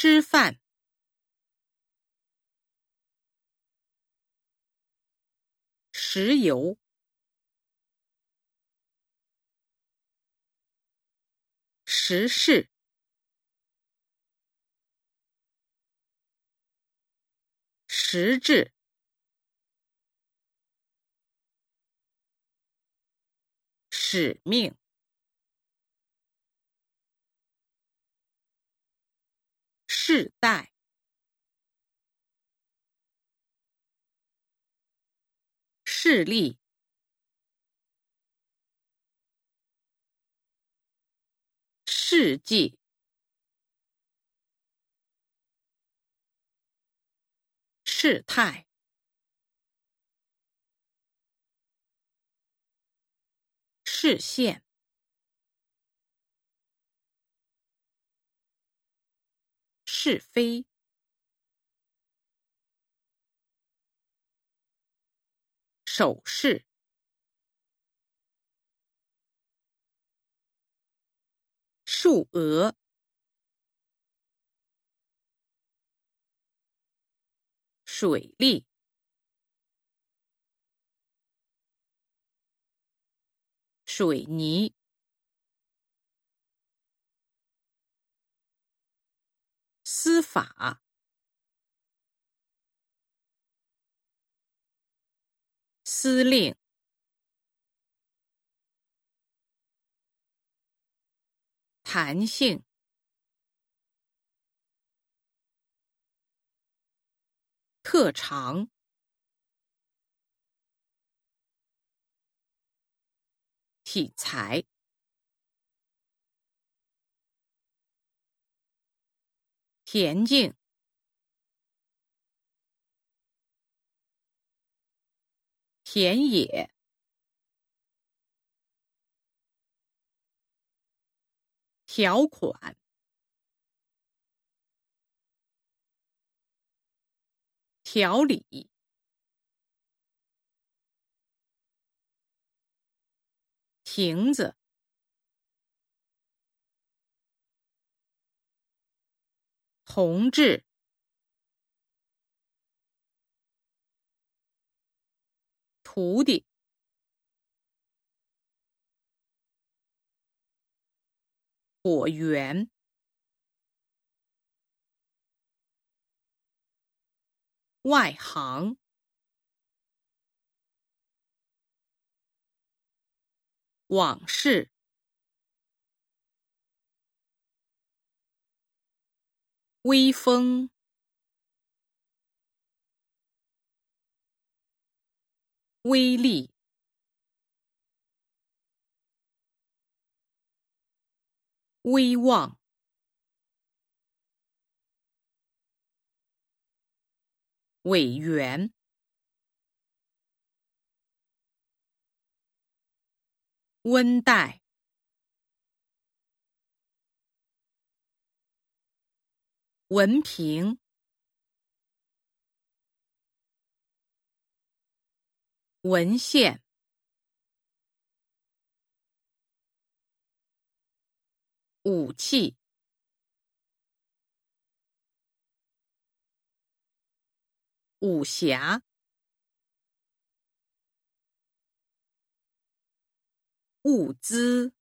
吃饭，石油，时事，实质，使命。世代，势力，世纪，事态，视线。是非，手势，数额，水利，水泥。司法，司令，弹性，特长，体裁。田径，田野，条款，条理，亭子。同志，徒弟，果园，外行，往事。微风，威力，威望，委员，温带。文凭，文献，武器，武侠，物资。